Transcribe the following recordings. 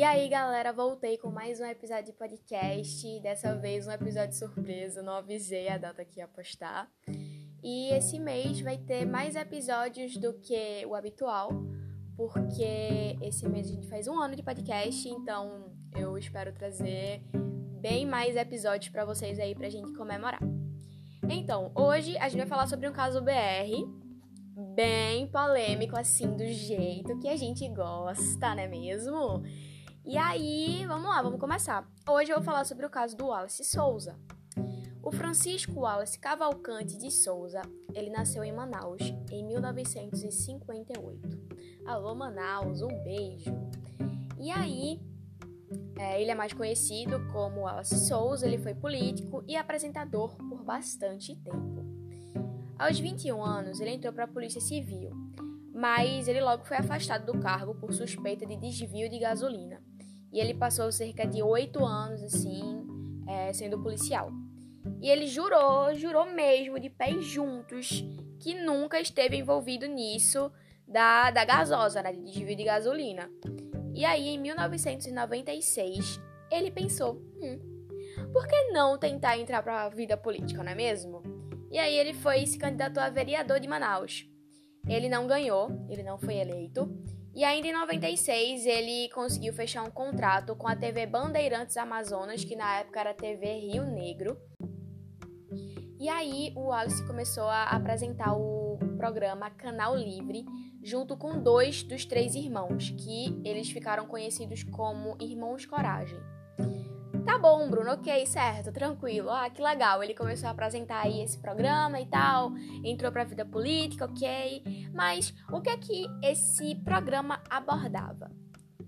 E aí, galera, voltei com mais um episódio de podcast. Dessa vez, um episódio surpresa. Não avisei a data que ia postar. E esse mês vai ter mais episódios do que o habitual, porque esse mês a gente faz um ano de podcast, então eu espero trazer bem mais episódios para vocês aí pra gente comemorar. Então, hoje a gente vai falar sobre um caso BR, bem polêmico, assim, do jeito que a gente gosta, não é mesmo? E aí, vamos lá, vamos começar. Hoje eu vou falar sobre o caso do Wallace Souza. O Francisco Wallace Cavalcante de Souza, ele nasceu em Manaus em 1958. Alô, Manaus, um beijo. E aí, é, ele é mais conhecido como Wallace Souza, ele foi político e apresentador por bastante tempo. Aos 21 anos, ele entrou para a Polícia Civil, mas ele logo foi afastado do cargo por suspeita de desvio de gasolina. E ele passou cerca de oito anos, assim, é, sendo policial. E ele jurou, jurou mesmo, de pés juntos, que nunca esteve envolvido nisso da, da gasosa, né, de desvio de gasolina. E aí, em 1996, ele pensou: hum, por que não tentar entrar para a vida política, não é mesmo? E aí ele foi se candidatou a vereador de Manaus. Ele não ganhou, ele não foi eleito. E ainda em 96 ele conseguiu fechar um contrato com a TV Bandeirantes Amazonas, que na época era TV Rio Negro. E aí o Wallace começou a apresentar o programa Canal Livre, junto com dois dos três irmãos, que eles ficaram conhecidos como Irmãos Coragem. Tá bom, Bruno, ok, certo, tranquilo. Ah, que legal. Ele começou a apresentar aí esse programa e tal, entrou pra vida política, ok. Mas o que é que esse programa abordava?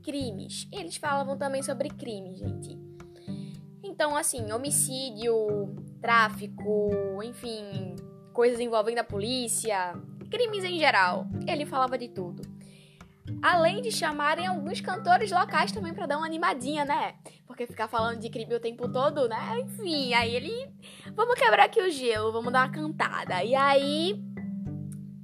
Crimes. Eles falavam também sobre crime, gente. Então, assim, homicídio, tráfico, enfim, coisas envolvendo a polícia, crimes em geral. Ele falava de tudo. Além de chamarem alguns cantores locais também para dar uma animadinha, né? Porque ficar falando de crime o tempo todo, né? Enfim, aí ele. Vamos quebrar aqui o gelo, vamos dar uma cantada. E aí.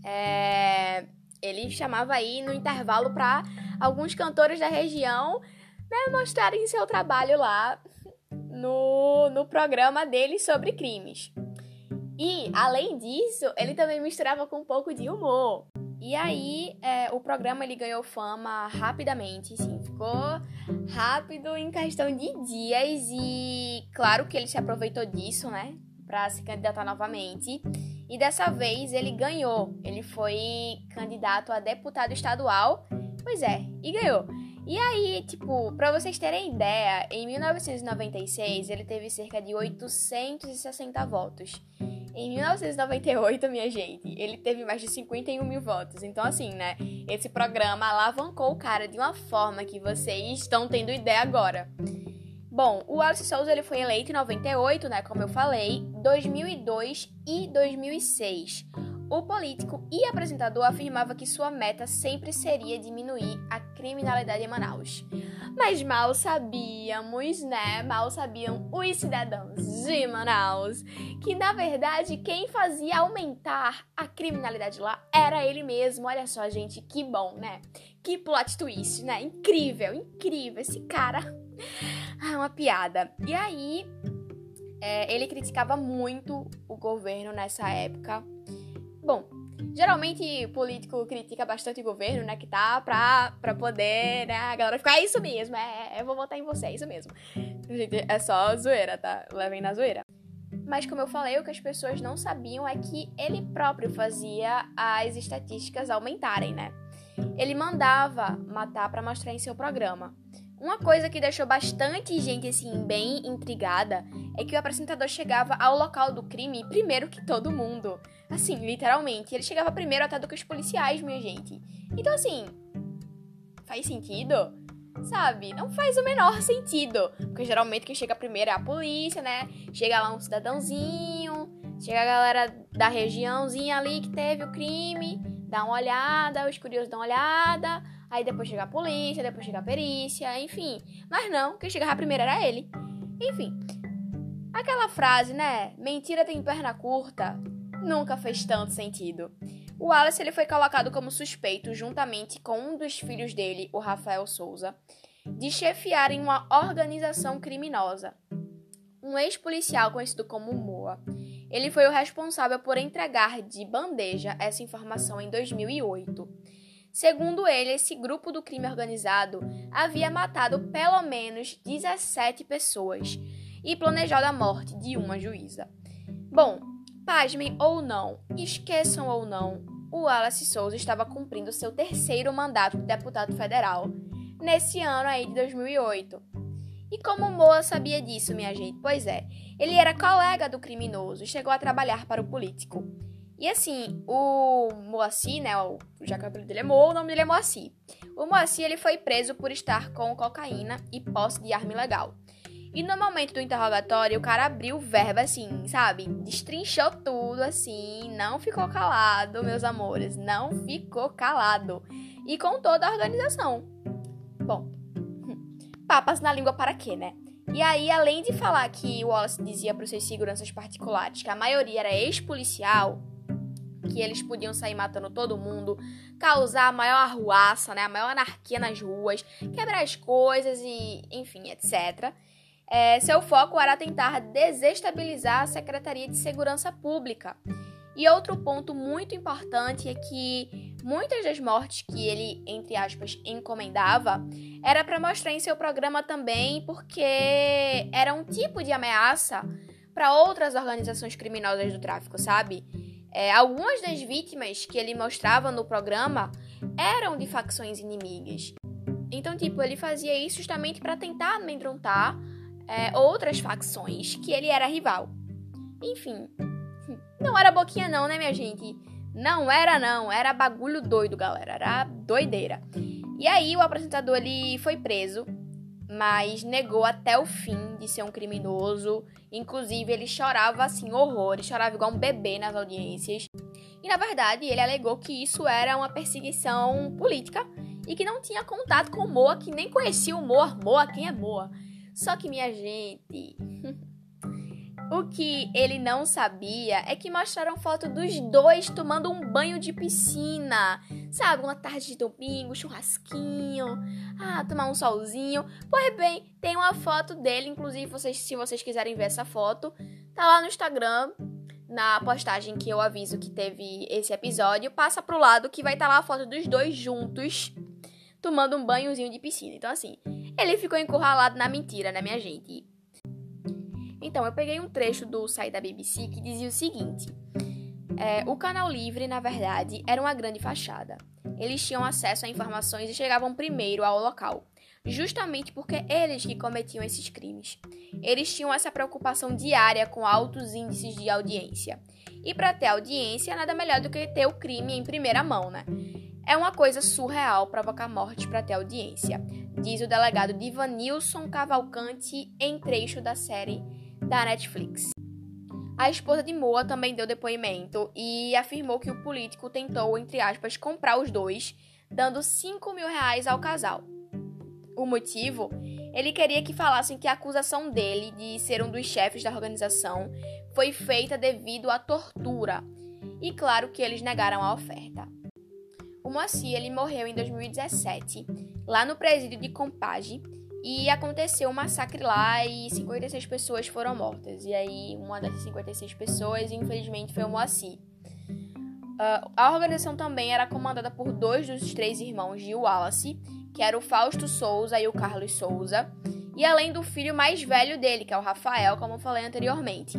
É... Ele chamava aí no intervalo para alguns cantores da região né, mostrarem seu trabalho lá no, no programa dele sobre crimes. E, além disso, ele também misturava com um pouco de humor. E aí, é, o programa ele ganhou fama rapidamente, sim, ficou rápido em questão de dias e claro que ele se aproveitou disso, né, para se candidatar novamente. E dessa vez ele ganhou, ele foi candidato a deputado estadual, pois é, e ganhou. E aí, tipo, para vocês terem ideia, em 1996 ele teve cerca de 860 votos. Em 1998, minha gente, ele teve mais de 51 mil votos. Então, assim, né? Esse programa alavancou o cara de uma forma que vocês estão tendo ideia agora. Bom, o Alice Souza ele foi eleito em 98, né? Como eu falei, 2002 e 2006. O político e apresentador afirmava que sua meta sempre seria diminuir a criminalidade em Manaus. Mas mal sabíamos, né? Mal sabiam os cidadãos de Manaus que, na verdade, quem fazia aumentar a criminalidade lá era ele mesmo. Olha só, gente, que bom, né? Que plot twist, né? Incrível, incrível. Esse cara. Ah, uma piada. E aí, é, ele criticava muito o governo nessa época Bom, geralmente político critica bastante o governo, né, que tá pra, pra poder, né, a galera ficar, é isso mesmo, é, é, eu vou votar em você, é isso mesmo. Gente, é só zoeira, tá? Levem na zoeira. Mas como eu falei, o que as pessoas não sabiam é que ele próprio fazia as estatísticas aumentarem, né? Ele mandava matar para mostrar em seu programa. Uma coisa que deixou bastante gente assim bem intrigada é que o apresentador chegava ao local do crime primeiro que todo mundo. Assim, literalmente, ele chegava primeiro até do que os policiais, minha gente. Então assim, faz sentido? Sabe? Não faz o menor sentido, porque geralmente quem chega primeiro é a polícia, né? Chega lá um cidadãozinho, chega a galera da regiãozinha ali que teve o crime, dá uma olhada, os curiosos dão uma olhada, Aí depois chega a polícia, depois chega a perícia, enfim. Mas não, quem chegava primeiro era ele. Enfim. Aquela frase, né? Mentira tem perna curta, nunca fez tanto sentido. O Wallace ele foi colocado como suspeito juntamente com um dos filhos dele, o Rafael Souza. de chefiarem uma organização criminosa. Um ex-policial conhecido como Moa, ele foi o responsável por entregar de bandeja essa informação em 2008. Segundo ele, esse grupo do crime organizado havia matado pelo menos 17 pessoas e planejado a morte de uma juíza. Bom, pasmem ou não, esqueçam ou não, o Wallace Souza estava cumprindo seu terceiro mandato de deputado federal nesse ano aí de 2008. E como Moa sabia disso, minha gente? Pois é, ele era colega do criminoso e chegou a trabalhar para o político. E assim, o Moacir, né, o, já que o apelido dele é Moa, o nome dele é Moacir. O Moacir, ele foi preso por estar com cocaína e posse de arma ilegal. E no momento do interrogatório, o cara abriu o verbo assim, sabe? Destrinchou tudo assim, não ficou calado, meus amores, não ficou calado. E com toda a organização. Bom, papas na língua para quê, né? E aí, além de falar que o Wallace dizia para os seus seguranças particulares que a maioria era ex-policial, que eles podiam sair matando todo mundo, causar a maior arruaça, né, a maior anarquia nas ruas, quebrar as coisas e, enfim, etc é, seu foco era tentar desestabilizar a Secretaria de Segurança Pública. E outro ponto muito importante é que muitas das mortes que ele, entre aspas, encomendava era para mostrar em seu programa também porque era um tipo de ameaça para outras organizações criminosas do tráfico, sabe? É, algumas das vítimas que ele mostrava no programa eram de facções inimigas. Então, tipo, ele fazia isso justamente para tentar amedrontar é, outras facções que ele era rival. Enfim, não era boquinha não, né, minha gente? Não era não, era bagulho doido, galera, era doideira. E aí o apresentador ele foi preso, mas negou até o fim de ser um criminoso. Inclusive ele chorava assim horrores, chorava igual um bebê nas audiências. E na verdade ele alegou que isso era uma perseguição política e que não tinha contato com Moa, que nem conhecia o Moa. Moa, quem é Moa? Só que, minha gente, o que ele não sabia é que mostraram foto dos dois tomando um banho de piscina. Sabe, uma tarde de domingo, churrasquinho, ah, tomar um solzinho. Pois bem, tem uma foto dele, inclusive, vocês, se vocês quiserem ver essa foto, tá lá no Instagram, na postagem que eu aviso que teve esse episódio. Passa pro lado que vai estar tá lá a foto dos dois juntos, tomando um banhozinho de piscina. Então, assim, ele ficou encurralado na mentira, né, minha gente? Então, eu peguei um trecho do site da BBC que dizia o seguinte: é, o canal livre, na verdade, era uma grande fachada. Eles tinham acesso a informações e chegavam primeiro ao local, justamente porque eles que cometiam esses crimes. Eles tinham essa preocupação diária com altos índices de audiência. E para ter audiência, nada melhor do que ter o crime em primeira mão, né? É uma coisa surreal provocar morte para ter audiência, diz o delegado Divanilson Cavalcante em trecho da série da Netflix. A esposa de Moa também deu depoimento e afirmou que o político tentou, entre aspas, comprar os dois, dando 5 mil reais ao casal. O motivo? Ele queria que falassem que a acusação dele de ser um dos chefes da organização foi feita devido à tortura. E claro que eles negaram a oferta. O Moacir ele morreu em 2017, lá no presídio de Compage, e aconteceu um massacre lá e 56 pessoas foram mortas. E aí, uma dessas 56 pessoas, infelizmente, foi o Moacir. Uh, a organização também era comandada por dois dos três irmãos de Wallace, que era o Fausto Souza e o Carlos Souza, e além do filho mais velho dele, que é o Rafael, como eu falei anteriormente.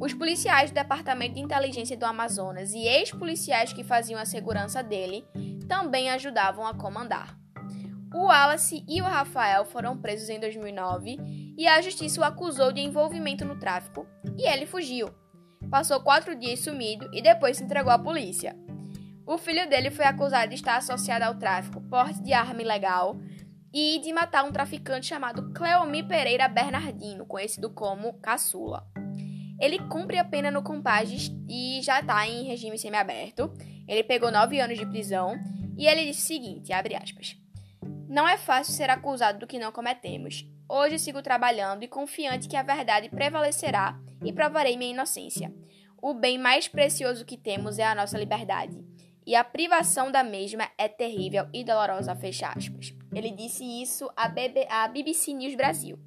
Os policiais do Departamento de Inteligência do Amazonas e ex-policiais que faziam a segurança dele também ajudavam a comandar. O Wallace e o Rafael foram presos em 2009 e a justiça o acusou de envolvimento no tráfico e ele fugiu. Passou quatro dias sumido e depois se entregou à polícia. O filho dele foi acusado de estar associado ao tráfico, porte de arma ilegal e de matar um traficante chamado Cleomi Pereira Bernardino, conhecido como Caçula. Ele cumpre a pena no Compages e já está em regime semiaberto. Ele pegou nove anos de prisão e ele disse o seguinte, abre aspas. Não é fácil ser acusado do que não cometemos. Hoje sigo trabalhando e confiante que a verdade prevalecerá e provarei minha inocência. O bem mais precioso que temos é a nossa liberdade, e a privação da mesma é terrível e dolorosa, fecha aspas. Ele disse isso à, BB, à BBC News Brasil.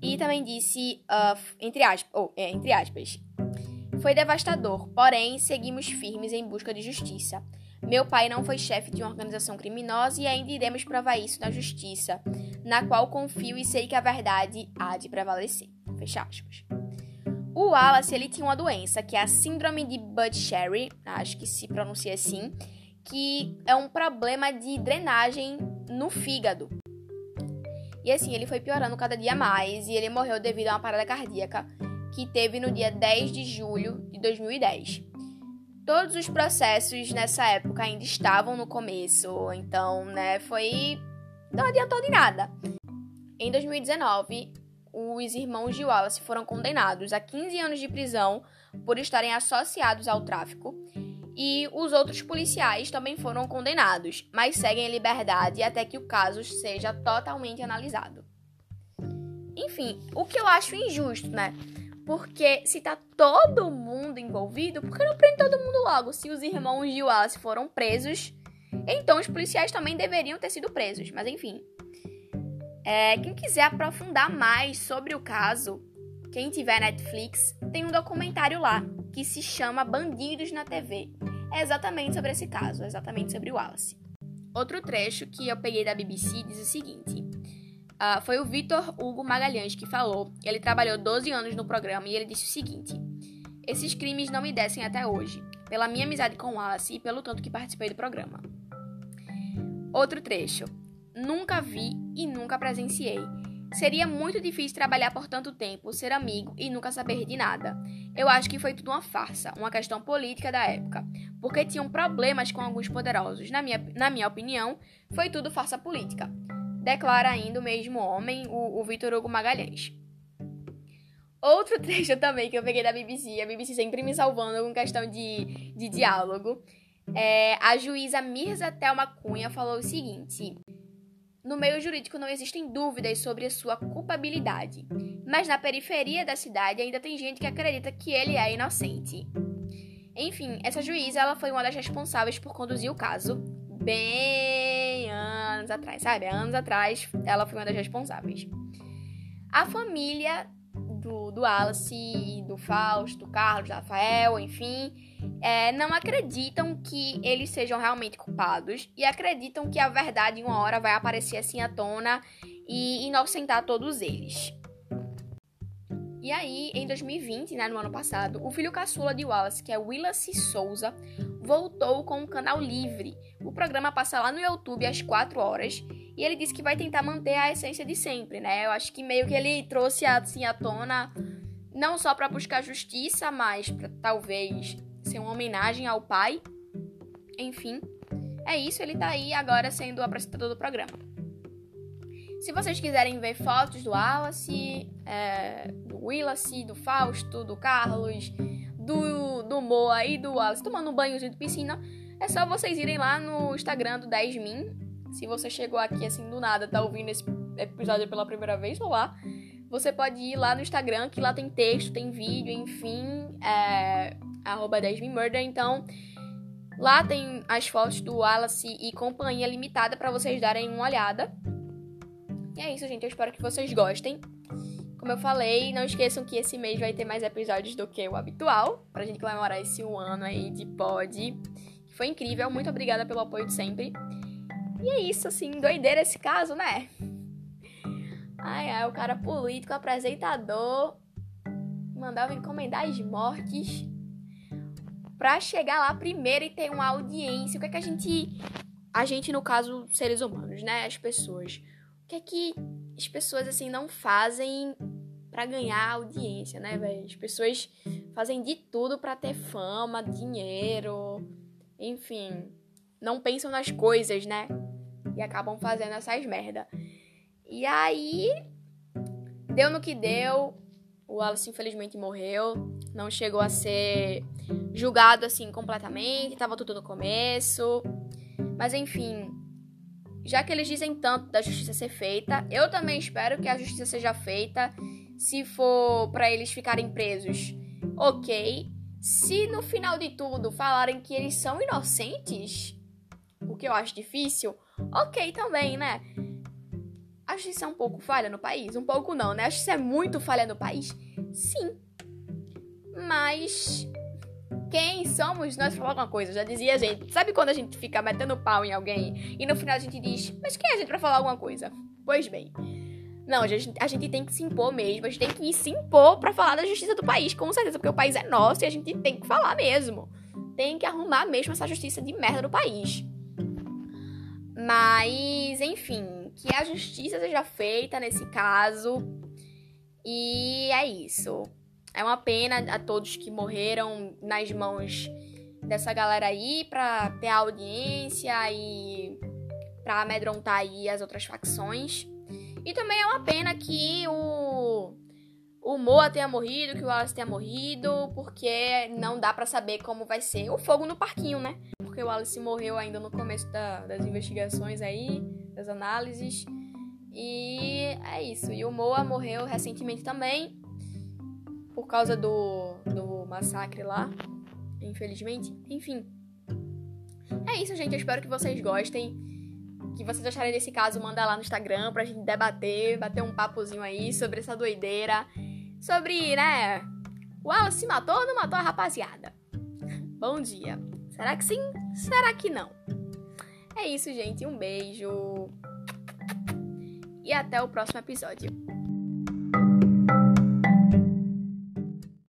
E também disse, uh, entre, aspas, oh, é, entre aspas, foi devastador, porém seguimos firmes em busca de justiça. Meu pai não foi chefe de uma organização criminosa e ainda iremos provar isso na justiça, na qual confio e sei que a verdade há de prevalecer. Fecha aspas. O Wallace ele tinha uma doença que é a síndrome de Budd-Sherry, acho que se pronuncia assim, que é um problema de drenagem no fígado. E assim, ele foi piorando cada dia mais e ele morreu devido a uma parada cardíaca que teve no dia 10 de julho de 2010. Todos os processos nessa época ainda estavam no começo, então, né, foi. não adiantou de nada. Em 2019, os irmãos de Wallace foram condenados a 15 anos de prisão por estarem associados ao tráfico e os outros policiais também foram condenados, mas seguem em liberdade até que o caso seja totalmente analisado. Enfim, o que eu acho injusto, né? Porque se tá todo mundo envolvido, por que não prende todo mundo logo? Se os irmãos de Wallace foram presos, então os policiais também deveriam ter sido presos. Mas enfim. É, quem quiser aprofundar mais sobre o caso, quem tiver Netflix, tem um documentário lá que se chama Bandidos na TV. É exatamente sobre esse caso, é exatamente sobre o Wallace. Outro trecho que eu peguei da BBC diz o seguinte: uh, foi o Vitor Hugo Magalhães que falou. Ele trabalhou 12 anos no programa e ele disse o seguinte: Esses crimes não me descem até hoje, pela minha amizade com Wallace e pelo tanto que participei do programa. Outro trecho: Nunca vi e nunca presenciei Seria muito difícil trabalhar por tanto tempo, ser amigo e nunca saber de nada. Eu acho que foi tudo uma farsa, uma questão política da época, porque tinham problemas com alguns poderosos. Na minha, na minha opinião, foi tudo farsa política. Declara ainda o mesmo homem, o, o Vitor Hugo Magalhães. Outro trecho também que eu peguei da BBC, a BBC sempre me salvando com questão de, de diálogo. É, a juíza Mirza Thelma Cunha falou o seguinte: no meio jurídico não existem dúvidas sobre a sua culpabilidade, mas na periferia da cidade ainda tem gente que acredita que ele é inocente. Enfim, essa juíza ela foi uma das responsáveis por conduzir o caso bem anos atrás, sabe? Anos atrás, ela foi uma das responsáveis. A família do, do Alice, do Fausto, do Carlos, do Rafael, enfim, é, não acreditam que eles sejam realmente culpados e acreditam que a verdade em uma hora vai aparecer assim à tona e inocentar todos eles. E aí, em 2020, né, no ano passado, o filho caçula de Wallace, que é Willace Souza, voltou com o canal Livre. O programa passa lá no YouTube às 4 horas e ele disse que vai tentar manter a essência de sempre, né? Eu acho que meio que ele trouxe assim à tona não só para buscar justiça, mas para talvez ser uma homenagem ao pai. Enfim, é isso, ele tá aí agora sendo o apresentador do programa. Se vocês quiserem ver fotos do Wallace, é, do Willace, do Fausto, do Carlos, do, do Moa e do Wallace tomando um banhozinho de piscina, é só vocês irem lá no Instagram do 10min. Se você chegou aqui assim do nada, tá ouvindo esse episódio pela primeira vez, vou lá. Você pode ir lá no Instagram, que lá tem texto, tem vídeo, enfim. É, arroba 10murder. Então, lá tem as fotos do Wallace e companhia limitada para vocês darem uma olhada. E é isso, gente. Eu espero que vocês gostem. Como eu falei, não esqueçam que esse mês vai ter mais episódios do que o habitual, pra gente comemorar esse um ano aí de pod. Foi incrível. Muito obrigada pelo apoio de sempre. E é isso, assim, doideira esse caso, né? Ai, ai, o cara político, apresentador, mandava encomendar as mortes para chegar lá primeiro e ter uma audiência. O que é que a gente, a gente no caso seres humanos, né, as pessoas, o que é que as pessoas assim não fazem para ganhar audiência, né, velho? As pessoas fazem de tudo para ter fama, dinheiro, enfim, não pensam nas coisas, né? E acabam fazendo essas merda. E aí deu no que deu. O Wallace infelizmente morreu, não chegou a ser julgado assim completamente, tava tudo no começo. Mas enfim, já que eles dizem tanto da justiça ser feita, eu também espero que a justiça seja feita. Se for para eles ficarem presos, ok. Se no final de tudo falarem que eles são inocentes, o que eu acho difícil, ok também, né? A justiça é um pouco falha no país? Um pouco não, né? A justiça é muito falha no país? Sim. Mas quem somos nós falar alguma coisa? Já dizia a gente. Sabe quando a gente fica metendo pau em alguém e no final a gente diz, mas quem é a gente pra falar alguma coisa? Pois bem. Não, a gente, a gente tem que se impor mesmo. A gente tem que se impor para falar da justiça do país, com certeza, porque o país é nosso e a gente tem que falar mesmo. Tem que arrumar mesmo essa justiça de merda do país. Mas, enfim, que a justiça seja feita nesse caso. E é isso. É uma pena a todos que morreram nas mãos dessa galera aí pra ter audiência e pra amedrontar aí as outras facções. E também é uma pena que o, o Moa tenha morrido, que o Wallace tenha morrido, porque não dá para saber como vai ser o fogo no parquinho, né? Porque o Wallace morreu ainda no começo da, das investigações aí, das análises. E é isso. E o Moa morreu recentemente também, por causa do, do massacre lá, infelizmente. Enfim. É isso, gente. Eu espero que vocês gostem que vocês acharem desse caso, manda lá no Instagram pra gente debater, bater um papozinho aí sobre essa doideira. Sobre, né? O Wallace se matou ou não matou a rapaziada? Bom dia. Será que sim? Será que não? É isso, gente. Um beijo. E até o próximo episódio.